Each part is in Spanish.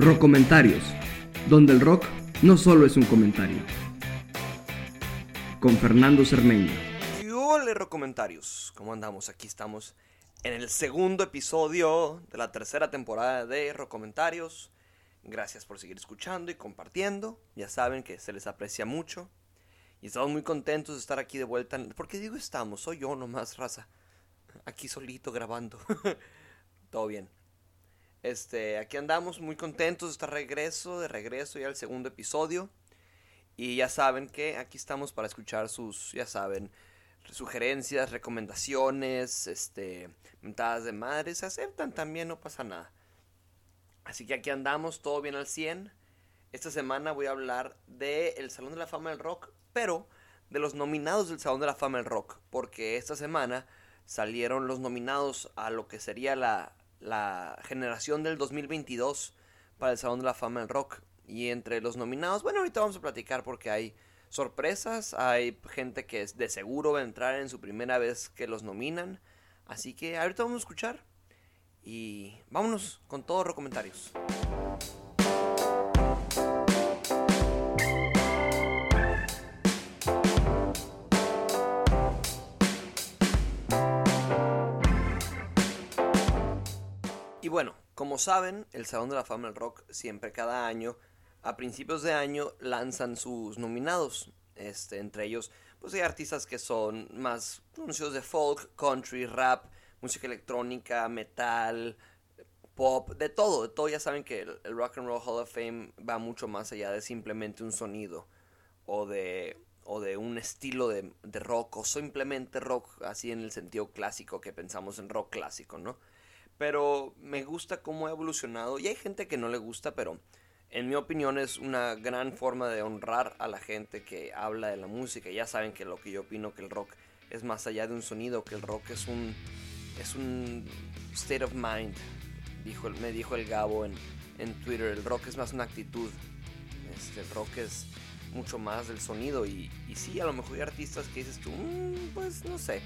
Comentarios, donde el rock no solo es un comentario. Con Fernando Cermeño. Hola, Comentarios. ¿Cómo andamos? Aquí estamos en el segundo episodio de la tercera temporada de Comentarios. Gracias por seguir escuchando y compartiendo. Ya saben que se les aprecia mucho. Y estamos muy contentos de estar aquí de vuelta. ¿Por qué digo estamos? Soy yo nomás, raza. Aquí solito grabando. Todo bien. Este, aquí andamos muy contentos de estar regreso, de regreso ya al segundo episodio. Y ya saben que aquí estamos para escuchar sus, ya saben, sugerencias, recomendaciones, este, mentadas de madre, se aceptan también, no pasa nada. Así que aquí andamos, todo bien al 100. Esta semana voy a hablar del el Salón de la Fama del Rock, pero de los nominados del Salón de la Fama del Rock, porque esta semana salieron los nominados a lo que sería la, la generación del 2022 para el Salón de la Fama del Rock. Y entre los nominados, bueno, ahorita vamos a platicar porque hay sorpresas, hay gente que de seguro va a entrar en su primera vez que los nominan. Así que ahorita vamos a escuchar y vámonos con todos los comentarios. Como saben, el Salón de la Fama del Rock siempre cada año, a principios de año, lanzan sus nominados. Este, entre ellos, pues hay artistas que son más conocidos de folk, country, rap, música electrónica, metal, pop, de todo, de todo. Ya saben que el, Rock and Roll Hall of Fame va mucho más allá de simplemente un sonido o de, o de un estilo de, de rock o simplemente rock así en el sentido clásico que pensamos en rock clásico, ¿no? Pero me gusta cómo ha evolucionado y hay gente que no le gusta, pero en mi opinión es una gran forma de honrar a la gente que habla de la música. Ya saben que lo que yo opino que el rock es más allá de un sonido, que el rock es un es un state of mind. Dijo, me dijo el Gabo en, en Twitter, el rock es más una actitud. Este, el rock es mucho más del sonido y, y sí, a lo mejor hay artistas que dices tú, mm, pues no sé,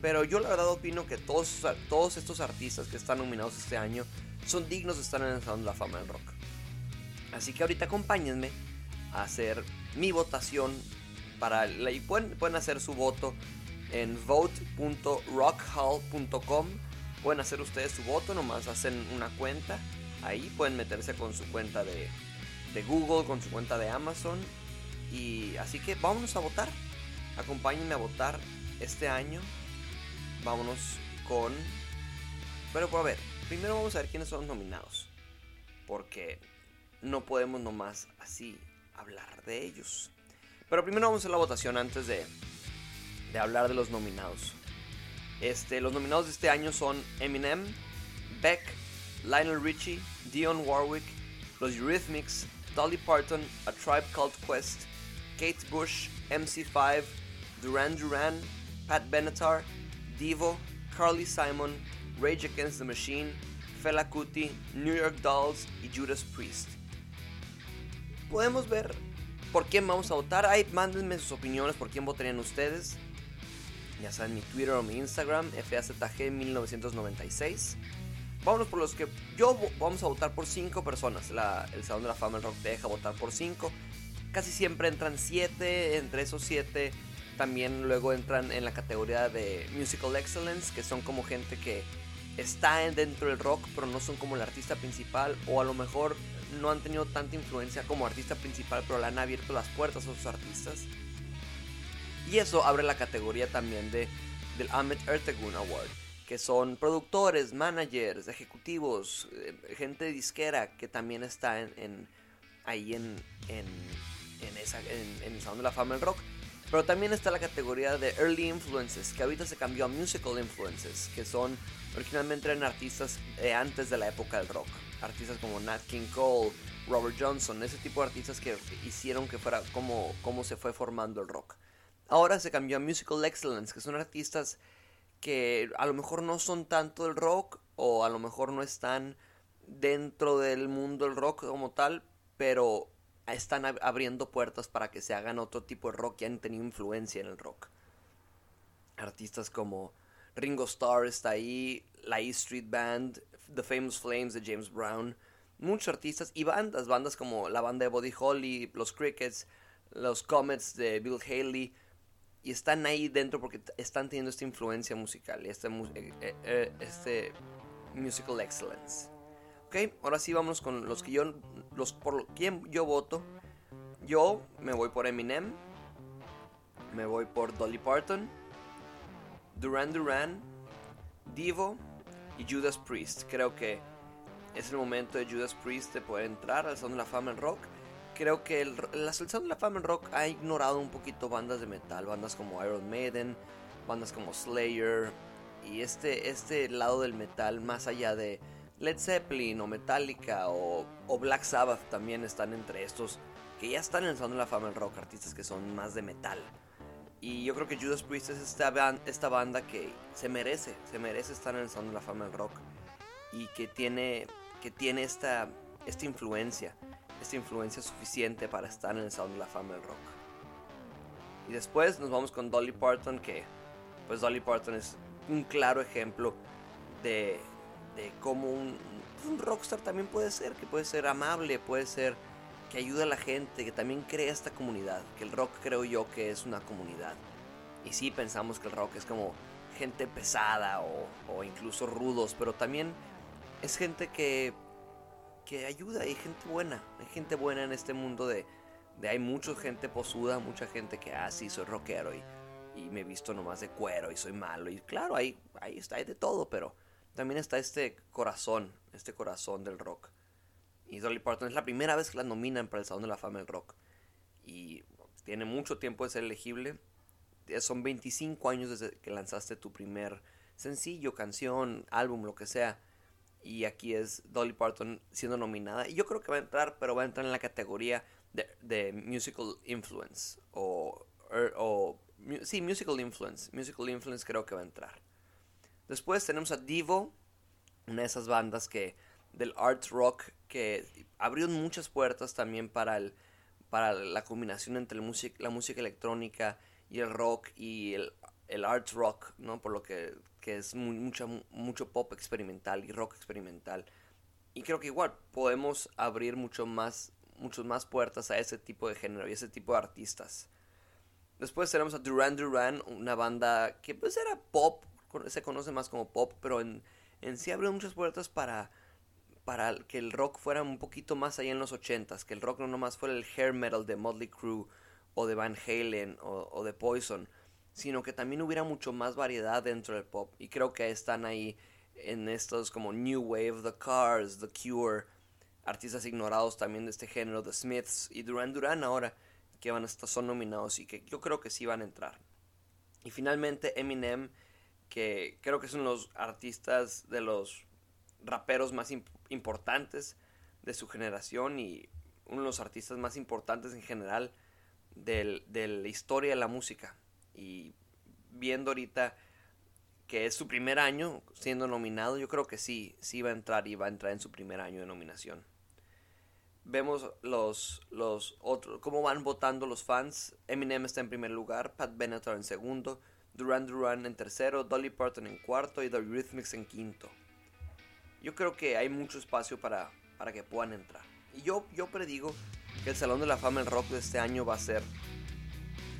pero yo la verdad opino que todos, todos estos artistas que están nominados este año son dignos de estar en el Salón de la Fama del Rock. Así que ahorita acompáñenme a hacer mi votación para y pueden, pueden hacer su voto en vote.rockhall.com. Pueden hacer ustedes su voto, nomás hacen una cuenta. Ahí pueden meterse con su cuenta de, de Google, con su cuenta de Amazon. Y así que vámonos a votar. Acompáñenme a votar este año vámonos con... Pero a ver, primero vamos a ver quiénes son los nominados. Porque no podemos nomás así hablar de ellos. Pero primero vamos a la votación antes de, de hablar de los nominados. Este, los nominados de este año son Eminem, Beck, Lionel Richie, Dion Warwick, los Eurythmics, Dolly Parton, A Tribe Called Quest, Kate Bush, MC5, Duran Duran, Pat Benatar, Divo, Carly Simon, Rage Against the Machine, Fela Kuti, New York Dolls y Judas Priest. Podemos ver por quién vamos a votar. Ahí mándenme sus opiniones por quién votarían ustedes. Ya saben mi Twitter o mi Instagram, FAZG1996. Vámonos por los que yo vamos a votar por 5 personas. el Salón de la Fama del Rock deja votar por 5. Casi siempre entran 7. Entre esos 7 también luego entran en la categoría de Musical Excellence, que son como gente que está dentro del rock, pero no son como el artista principal, o a lo mejor no han tenido tanta influencia como artista principal, pero le han abierto las puertas a otros artistas. Y eso abre la categoría también de, del Ahmet Ertegun Award, que son productores, managers, ejecutivos, eh, gente disquera que también está en, ahí en, en, esa, en el Salón de la Fama del Rock. Pero también está la categoría de Early Influences, que ahorita se cambió a Musical Influences, que son originalmente eran artistas antes de la época del rock. Artistas como Nat King Cole, Robert Johnson, ese tipo de artistas que hicieron que fuera como, como se fue formando el rock. Ahora se cambió a Musical Excellence, que son artistas que a lo mejor no son tanto del rock o a lo mejor no están dentro del mundo del rock como tal, pero están abriendo puertas para que se hagan otro tipo de rock que han tenido influencia en el rock. Artistas como Ringo Starr está ahí, la E Street Band, The Famous Flames de James Brown, muchos artistas y bandas, bandas como la banda de Body Holly, los Crickets, los Comets de Bill Haley, y están ahí dentro porque están teniendo esta influencia musical, este, eh, eh, este musical excellence. Ok, ahora sí vamos con los que yo, los por quien yo voto. Yo me voy por Eminem, me voy por Dolly Parton, Duran Duran, Divo y Judas Priest. Creo que es el momento de Judas Priest de poder entrar al Salón de la Fama en rock. Creo que el, la Salón de la Fama en rock ha ignorado un poquito bandas de metal, bandas como Iron Maiden, bandas como Slayer y este, este lado del metal más allá de Led Zeppelin o Metallica o, Black Sabbath también están entre estos que ya están en el Salón de la Fama en rock, artistas que son más de metal. Y yo creo que Judas Priest es esta, esta banda que se merece, se merece estar en el Salón de la Fama del Rock. Y que tiene, que tiene esta, esta influencia, esta influencia suficiente para estar en el Salón de la Fama del Rock. Y después nos vamos con Dolly Parton, que pues Dolly Parton es un claro ejemplo de, de cómo un, un rockstar también puede ser, que puede ser amable, puede ser que ayuda a la gente, que también crea esta comunidad, que el rock creo yo que es una comunidad. Y sí pensamos que el rock es como gente pesada o, incluso rudos, pero también es gente que, que ayuda, hay gente buena, hay gente buena en este mundo de, de hay mucha gente posuda, mucha gente que, ah, sí, soy rockero y, y me visto nomás de cuero y soy malo. Y claro, ahí, ahí está, hay de todo, pero también está este corazón, este corazón del rock. Y Dolly Parton es la primera vez que la nominan para el Salón de la Fama del Rock. Y tiene mucho tiempo de ser elegible. Son 25 años desde que lanzaste tu primer sencillo, canción, álbum, lo que sea. Y aquí es Dolly Parton siendo nominada. Y yo creo que va a entrar, pero va a entrar en la categoría de, Musical Influence. O, er, o, sí, Musical Influence. Musical Influence creo que va a entrar. Después tenemos a Divo, una de esas bandas que del art rock que abrió muchas puertas también para, el, para la combinación entre la música electrónica y el rock y el, art rock, ¿no? Por lo que, que es mucho, mucho pop experimental y rock experimental. Y creo que igual podemos abrir mucho más, muchas más puertas a ese tipo de género y ese tipo de artistas. Después tenemos a Duran Duran, una banda que pues era pop, se conoce más como pop, pero en, en sí abrió muchas puertas para para que el rock fuera un poquito más allá en los 80 que el rock no nomás fuera el hair metal de Motley Crue o de Van Halen o, de Poison, sino que también hubiera mucho más variedad dentro del pop. Y creo que están ahí en estos como New Wave, The Cars, The Cure, artistas ignorados también de este género, The Smiths y Duran Duran ahora, que van a estar, son nominados y que yo creo que sí van a entrar. Y finalmente Eminem, que creo que son los artistas de los raperos más importantes de su generación y uno de los artistas más importantes en general de la historia de la música. Y viendo ahorita que es su primer año siendo nominado, yo creo que sí, sí va a entrar y va a entrar en su primer año de nominación. Vemos los, los otros, cómo van votando los fans. Eminem está en primer lugar, Pat Benatar en segundo, Duran Duran en tercero, Dolly Parton en cuarto y The Rhythmics en quinto yo creo que hay mucho espacio para, para que puedan entrar. Y yo, yo predigo que el Salón de la Fama en rock de este año va a ser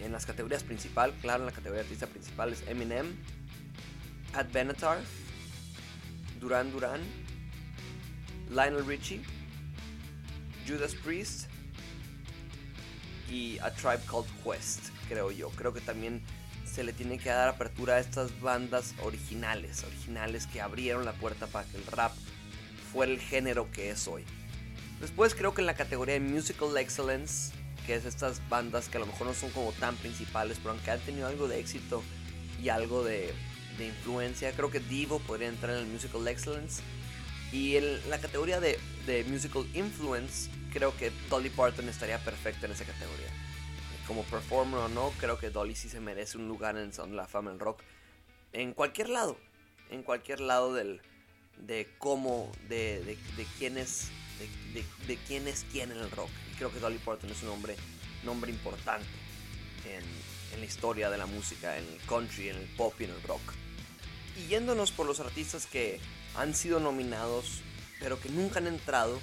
en las categorías principal, claro, en la categoría de artista principal es Eminem, Pat Benatar, Duran Duran, Lionel Richie, Judas Priest y A Tribe Called Quest, creo yo. Creo que también se le tiene que dar apertura a estas bandas originales, originales que abrieron la puerta para que el rap fuera el género que es hoy. Después creo que en la categoría de Musical Excellence, que es estas bandas que a lo mejor no son como tan principales, pero aunque han tenido algo de éxito y algo de, influencia, creo que Divo podría entrar en el Musical Excellence. Y en la categoría de, de Musical Influence, creo que Dolly Parton estaría perfecta en esa categoría como performer o no, creo que Dolly sí se merece un lugar en de la Fama en rock. En cualquier lado, en cualquier lado del, de cómo, de, de, de quién es, de, de, quién es quién en el rock. Y creo que Dolly Parton es un hombre, nombre importante en, en la historia de la música, en el country, en el pop y en el rock. Y yéndonos por los artistas que han sido nominados, pero que nunca han entrado,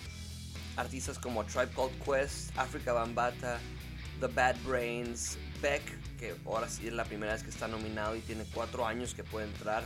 artistas como Tribe Called Quest, Africa Bambata, The Bad Brains, Beck, que ahora sí es la primera vez que está nominado y tiene cuatro años que puede entrar.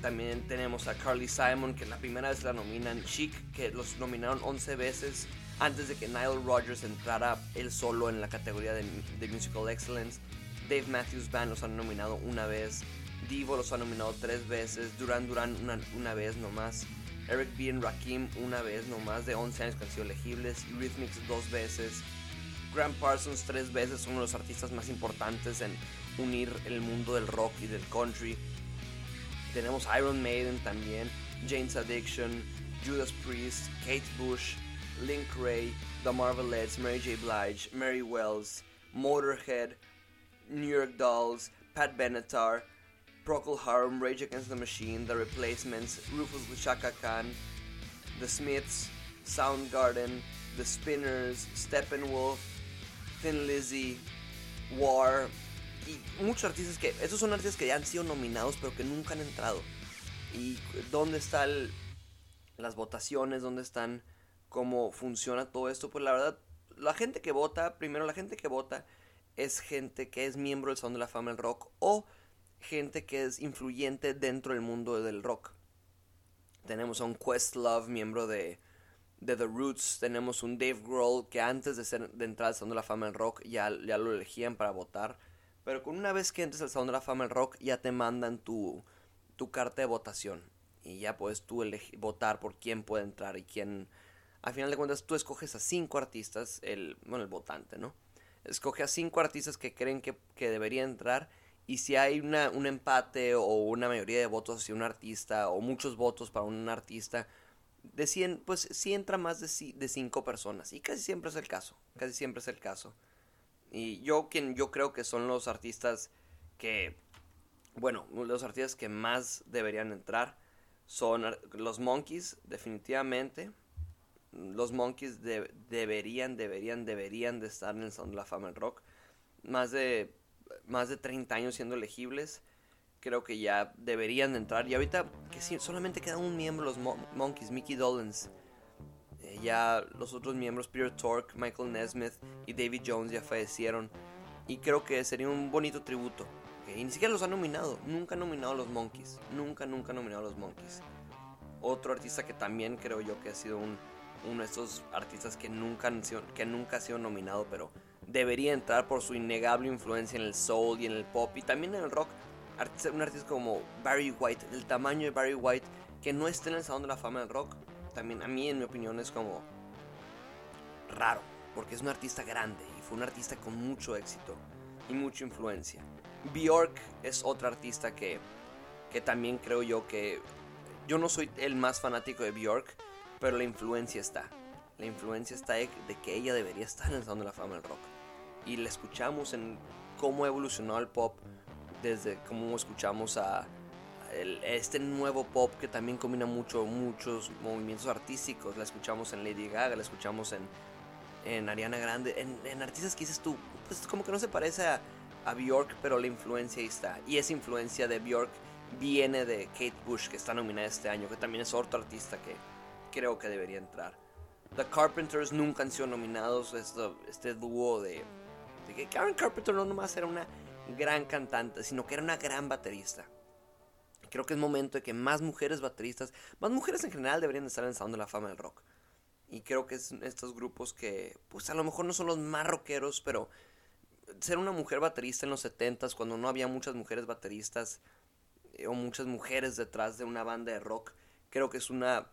También tenemos a Carly Simon, que la primera vez la nominan. Chic, que los nominaron 11 veces antes de que Nile Rodgers entrara él solo en la categoría de, Musical Excellence. Dave Matthews Band los han nominado una vez. Divo los ha nominado tres veces. Duran Duran una, una vez nomás. Eric B. y Rakim una vez nomás de 11 años que han sido elegibles. Rhythmics dos veces. Grant Parsons tres veces, uno de los artistas más importantes en unir el mundo del rock y del country. Tenemos Iron Maiden también, Jane's Addiction, Judas Priest, Kate Bush, Link Ray, The Marvelettes, Mary J. Blige, Mary Wells, Motorhead, New York Dolls, Pat Benatar, Procol Harum, Rage Against the Machine, The Replacements, Rufus Chaka Khan, The Smiths, Soundgarden, The Spinners, Steppenwolf, Thin Lizzy, War y muchos artistas que, esos son artistas que ya han sido nominados pero que nunca han entrado. ¿Y dónde están las votaciones? ¿Dónde están cómo funciona todo esto? Pues la verdad, la gente que vota, primero la gente que vota es gente que es miembro del Salón de la Fama Rock o gente que es influyente dentro del mundo del rock. Tenemos a un Questlove, miembro de de The Roots tenemos un Dave Grohl que antes de, ser, de entrar al Salón de la Fama del Rock ya, ya lo elegían para votar. Pero con una vez que entres al Salón de la Fama del Rock ya te mandan tu, tu carta de votación. Y ya puedes tú votar por quién puede entrar y quién... Al final de cuentas tú escoges a cinco artistas, el, bueno, el votante, ¿no? Escoge a cinco artistas que creen que, que deberían entrar y si hay una, un empate o una mayoría de votos hacia un artista o muchos votos para un artista, de 100, pues sí entra más de, de 5 personas. Y casi siempre es el caso. Casi siempre es el caso. Y yo, quien yo creo que son los artistas que, bueno, los artistas que más deberían entrar son los Monkeys, definitivamente. Los Monkeys deberían, deberían, deberían de estar en el Sound de la Fama del Rock. Más de, más de 30 años siendo elegibles creo que ya deberían entrar. Y ahorita que sí, solamente queda un miembro, los Monkeys, Mickey Dolenz. Eh, ya los otros miembros, Peter Tork, Michael Nesmith y David Jones ya fallecieron. Y creo que sería un bonito tributo. Y ni siquiera los han nominado. Nunca han nominado a los Monkeys. Nunca, nunca han nominado a los Monkeys. Otro artista que también creo yo que ha sido un, uno de estos artistas que nunca, han sido, que nunca ha sido nominado, pero debería entrar por su innegable influencia en el soul y en el pop y también en el rock un artista como Barry White, del tamaño de Barry White, que no esté en el Salón de la Fama del Rock, también a mí en mi opinión es como raro, porque es un artista grande y fue un artista con mucho éxito y mucha influencia. Bjork es otra artista que, que también creo yo que yo no soy el más fanático de Bjork, pero la influencia está. La influencia está de, que ella debería estar en el Salón de la Fama del Rock. Y la escuchamos en cómo evolucionó el pop, desde cómo escuchamos a este nuevo pop que también combina mucho muchos movimientos artísticos. La escuchamos en Lady Gaga, la escuchamos en, en Ariana Grande, en, artistas que dices tú, pues como que no se parece a, a Bjork, pero la influencia ahí está. Y esa influencia de Bjork viene de Kate Bush, que está nominada este año, que también es otro artista que creo que debería entrar. The Carpenters nunca han sido nominados, este, este dúo de, de Karen Carpenter no nomás era una gran cantante, sino que era una gran baterista. Creo que es momento de que más mujeres bateristas, más mujeres en general deberían estar en la Fama del Rock. Y creo que es estos grupos que, pues a lo mejor no son los más rockeros, pero ser una mujer baterista en los 70s, cuando no había muchas mujeres bateristas eh, o muchas mujeres detrás de una banda de rock, creo que es una,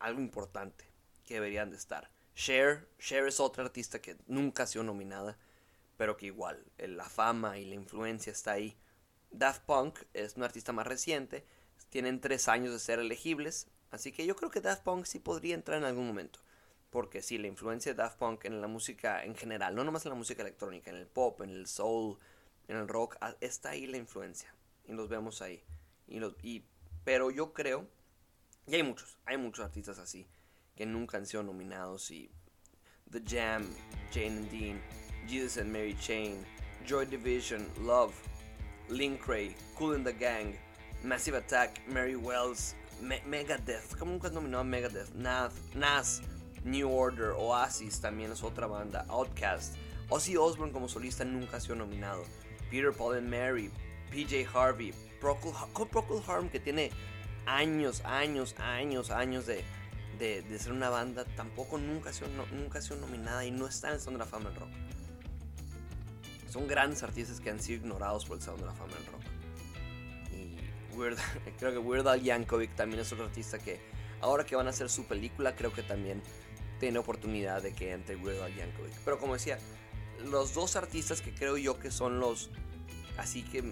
algo importante que deberían de estar. Cher, Cher es otra artista que nunca ha sido nominada pero que igual la fama y la influencia está ahí. Daft Punk es un artista más reciente, tienen tres años de ser elegibles, así que yo creo que Daft Punk sí podría entrar en algún momento. Porque sí, la influencia de Daft Punk en la música en general, no nomás en la música electrónica, en el pop, en el soul, en el rock, ah, está ahí la influencia. Y los vemos ahí. Y, pero yo creo, y hay muchos, hay muchos artistas así, que nunca han sido nominados. Y The Jam, Jane and Dean, Jesus and Mary Chain, Joy Division, Love, Link Ray, Cool in the Gang, Massive Attack, Mary Wells, Megadeth, ¿cómo nunca nominado a Megadeth? Nas, Nas, New Order, Oasis también es otra banda, Outkast. Ozzy Osbourne como solista nunca ha sido nominado. Peter Paul and Mary, PJ Harvey, Procol, Procol Harum que tiene años, años, años, años de, de, ser una banda, tampoco nunca ha, sido, nunca ha sido nominada y no está en el de la Fama Rock. Son grandes artistas que han sido ignorados por el Salón de la Fama del Rock. Y creo que Weird Al Yankovic también es otro artista que ahora que van a hacer su película, creo que también tiene oportunidad de que entre Weird Al Yankovic. Pero como decía, los dos artistas que creo yo que son los así que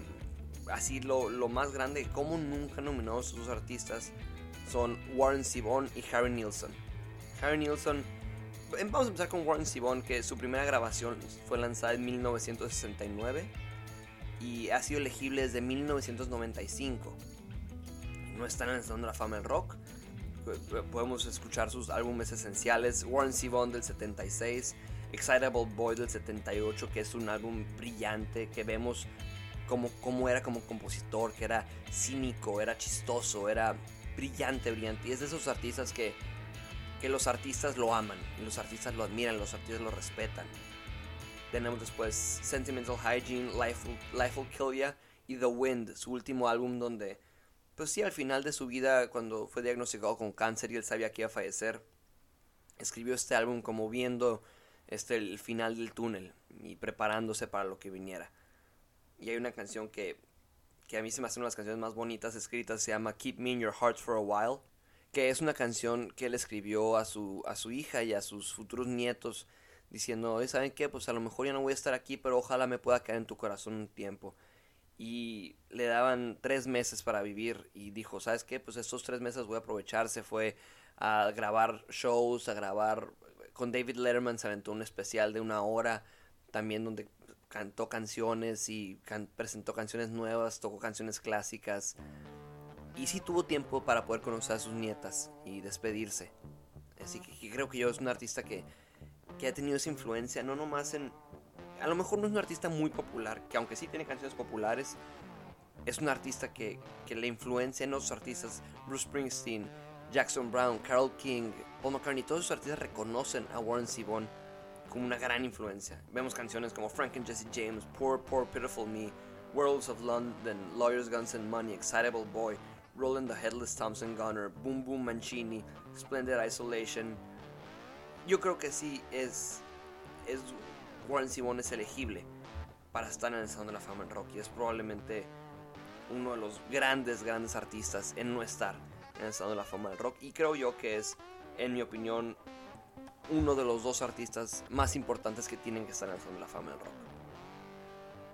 así lo, lo más grande como nunca nominados esos artistas son Warren Zevon y Harry Nilsson. Harry Nilsson vamos a empezar con Warren Zevon que su primera grabación fue lanzada en 1969 y ha sido elegible desde 1995. No están en el Salón de la Fama del Rock. Podemos escuchar sus álbumes esenciales. Warren Zevon del 76, Excitable Boy del 78, que es un álbum brillante que vemos como, como era como compositor, que era cínico, era chistoso, era brillante, brillante. Y es de esos artistas que, que los artistas lo aman, los artistas lo admiran, los artistas lo respetan. Tenemos después Sentimental Hygiene, Life Will, Life Will Kill Ya y The Wind, su último álbum donde, pues sí, al final de su vida, cuando fue diagnosticado con cáncer y él sabía que iba a fallecer, escribió este álbum como viendo este, el final del túnel y preparándose para lo que viniera. Y hay una canción que, que a mí se me hace una de las canciones más bonitas escritas, se llama Keep Me in Your Heart for a While, que es una canción que él escribió a su, a su hija y a sus futuros nietos, diciendo, ¿saben qué? Pues a lo mejor ya no voy a estar aquí, pero ojalá me pueda quedar en tu corazón un tiempo. Y le daban tres meses para vivir y dijo, ¿sabes qué? Pues estos tres meses voy a aprovechar. Se fue a grabar shows, a grabar con David Letterman, se aventó un especial de una hora también donde cantó canciones y presentó canciones nuevas, tocó canciones clásicas. Y sí tuvo tiempo para poder conocer a sus nietas y despedirse. Así que, creo que yo es un artista que, que ha tenido esa influencia, no nomás en... A lo mejor no es un artista muy popular, que aunque sí tiene canciones populares, es un artista que, que la influencia en otros artistas, Bruce Springsteen, Jackson Brown, Carol King, Paul McCartney, todos esos artistas reconocen a Warren Zevon como una gran influencia. Vemos canciones como Frank and Jesse James, Poor, Poor, Pitiful Me, Worlds of London, Lawyers, Guns and Money, Excitable Boy, Roland the Headless Thompson Gunner, Boom Boom Mancini, Splendid Isolation. Yo creo que sí es, es Warren Zevon es elegible para estar en el Salón de la Fama en rock y es probablemente uno de los grandes, grandes artistas en no estar en el Salón de la Fama del Rock y creo yo que es, en mi opinión, uno de los dos artistas más importantes que tienen que estar en el Salón de la Fama del Rock.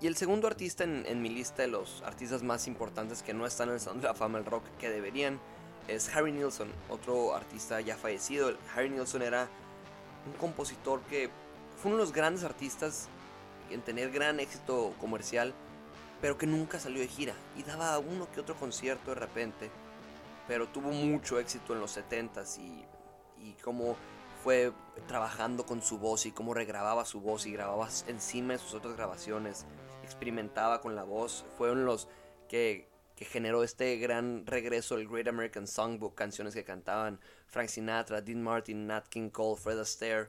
Y el segundo artista en, mi lista de los artistas más importantes que no están en el Salón de la Fama del Rock que deberían es Harry Nilsson, otro artista ya fallecido. Harry Nilsson era un compositor que fue uno de los grandes artistas en tener gran éxito comercial, pero que nunca salió de gira y daba uno que otro concierto de repente, pero tuvo mucho éxito en los 70s y, y como fue trabajando con su voz y cómo regrababa su voz y grababa encima de sus otras grabaciones, experimentaba con la voz, fueron los que, generó este gran regreso el Great American Songbook, canciones que cantaban Frank Sinatra, Dean Martin, Nat King Cole, Fred Astaire.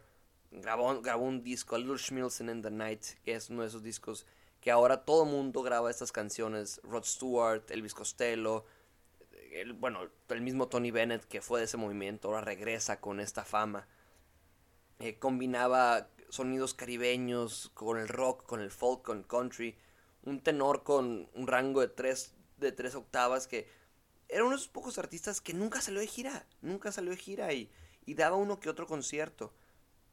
Grabó, grabó un disco, A Little Schmilson in the Night, que es uno de esos discos que ahora todo mundo graba estas canciones. Rod Stewart, Elvis Costello, el, bueno, el mismo Tony Bennett que fue de ese movimiento, ahora regresa con esta fama. Eh, combinaba sonidos caribeños con el rock, con el folk, con el country. Un tenor con un rango de tres, de tres octavas que era uno de esos pocos artistas que nunca salió de gira, nunca salió de gira y, daba uno que otro concierto.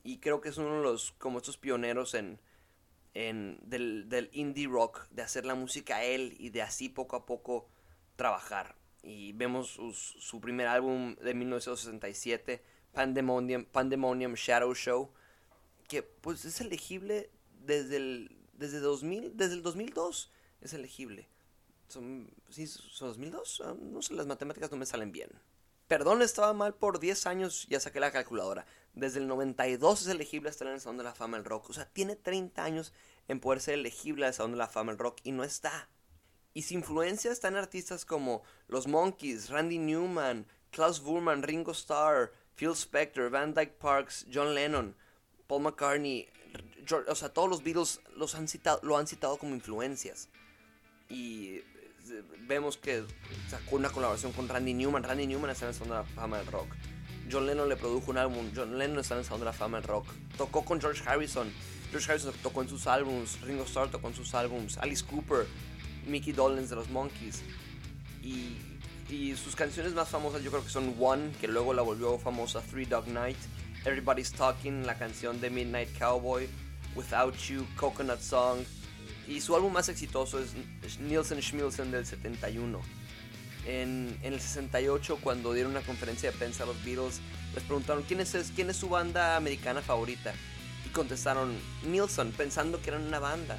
Y creo que es uno de los, como estos pioneros en, en del, del indie rock, de hacer la música a él y de así poco a poco trabajar. Y vemos su, primer álbum de 1967 Pandemonium, Pandemonium Shadow Show, que pues es elegible desde el, desde 2000, desde el 2002 es elegible. Son, ¿sí, ¿Son 2002? Ah, no sé, las matemáticas no me salen bien. Perdón, estaba mal por 10 años, ya saqué la calculadora. Desde el 92 es elegible estar en el Salón de la Fama del Rock. O sea, tiene 30 años en poder ser elegible al Salón de la Fama del Rock y no está. Y su influencia está en artistas como los Monkeys, Randy Newman, Klaus Wurman, Ringo Starr, Phil Spector, Van Dyke Parks, John Lennon, Paul McCartney, o sea, todos los Beatles los han citado, lo han citado como influencias. Y eh, vemos que sacó una colaboración con Randy Newman. Randy Newman está en la Fama del Rock. John Lennon le produjo un álbum. John Lennon está en la Fama del Rock. Tocó con George Harrison. George Harrison tocó en sus álbums. Ringo Starr tocó en sus álbums. Alice Cooper, Mickey Dolenz de los Monkeys. Y, y sus canciones más famosas yo creo que son One, que luego la volvió famosa, Three Dog Night, Everybody's Talking, la canción de Midnight Cowboy, Without You, Coconut Song. Y su álbum más exitoso es Nielsen Schmilsen del 71. En, en, el 68, cuando dieron una conferencia de prensa a los Beatles, les preguntaron quién es, quién es su banda americana favorita. Y contestaron Nielsen, pensando que eran una banda.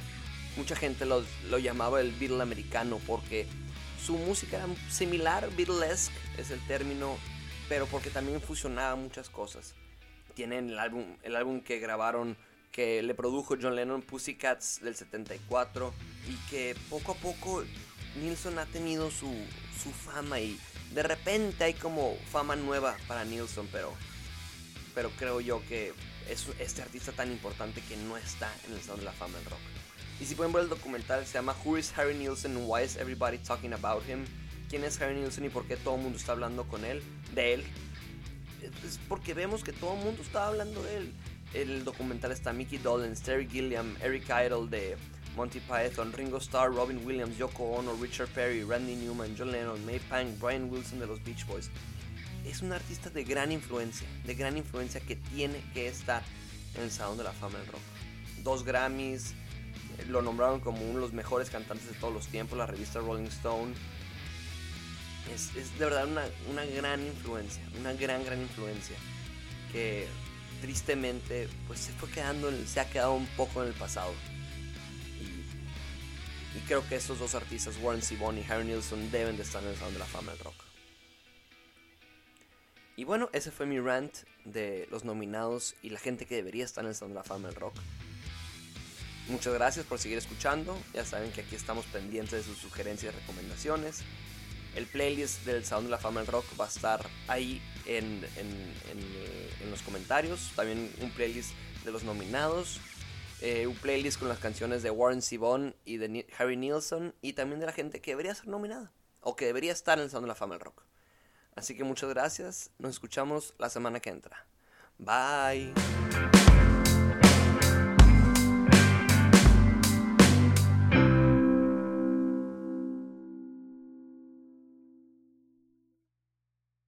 Mucha gente lo, lo llamaba el Beatle americano porque su música era similar, Beatlesque es el término, pero porque también fusionaba muchas cosas. Tienen el álbum, el álbum que grabaron, que le produjo John Lennon, Pussycats del 74, y que poco a poco Nilsson ha tenido su, su fama y de repente hay como fama nueva para Nilsson, pero, pero creo yo que es este artista tan importante que no está en el Salón de la Fama del Rock. Y si pueden ver el documental, se llama Who is Harry Nilsson and Why is Everybody Talking About Him? ¿Quién es Harry Nilsson y por qué todo el mundo está hablando con él? De él. Es porque vemos que todo el mundo está hablando de él. El documental está Mickey Dolenz, Terry Gilliam, Eric Idle de Monty Python, Ringo Starr, Robin Williams, Yoko Ono, Richard Perry, Randy Newman, John Lennon, May Pang, Brian Wilson de los Beach Boys. Es un artista de gran influencia, de gran influencia que tiene que estar en el Salón de la Fama del Rock. Dos Grammys, lo nombraron como uno de los mejores cantantes de todos los tiempos, la revista Rolling Stone. Es, de verdad una, una, gran influencia, una gran, gran influencia. Que tristemente pues se fue quedando, se ha quedado un poco en el pasado. Y, creo que estos dos artistas, Warren Zevon y Harry Nilsson, deben de estar en el Salón de la Fama del Rock. Y bueno, ese fue mi rant de los nominados y la gente que debería estar en el Salón de la Fama del Rock. Muchas gracias por seguir escuchando. Ya saben que aquí estamos pendientes de sus sugerencias y recomendaciones. El playlist del Salón de la Fama del Rock va a estar ahí en, en, los comentarios. También un playlist de los nominados. Eh, un playlist con las canciones de Warren Zevon y de Harry Nilsson. Y también de la gente que debería ser nominada. O que debería estar en el Salón de la Fama del Rock. Así que muchas gracias. Nos escuchamos la semana que entra. Bye.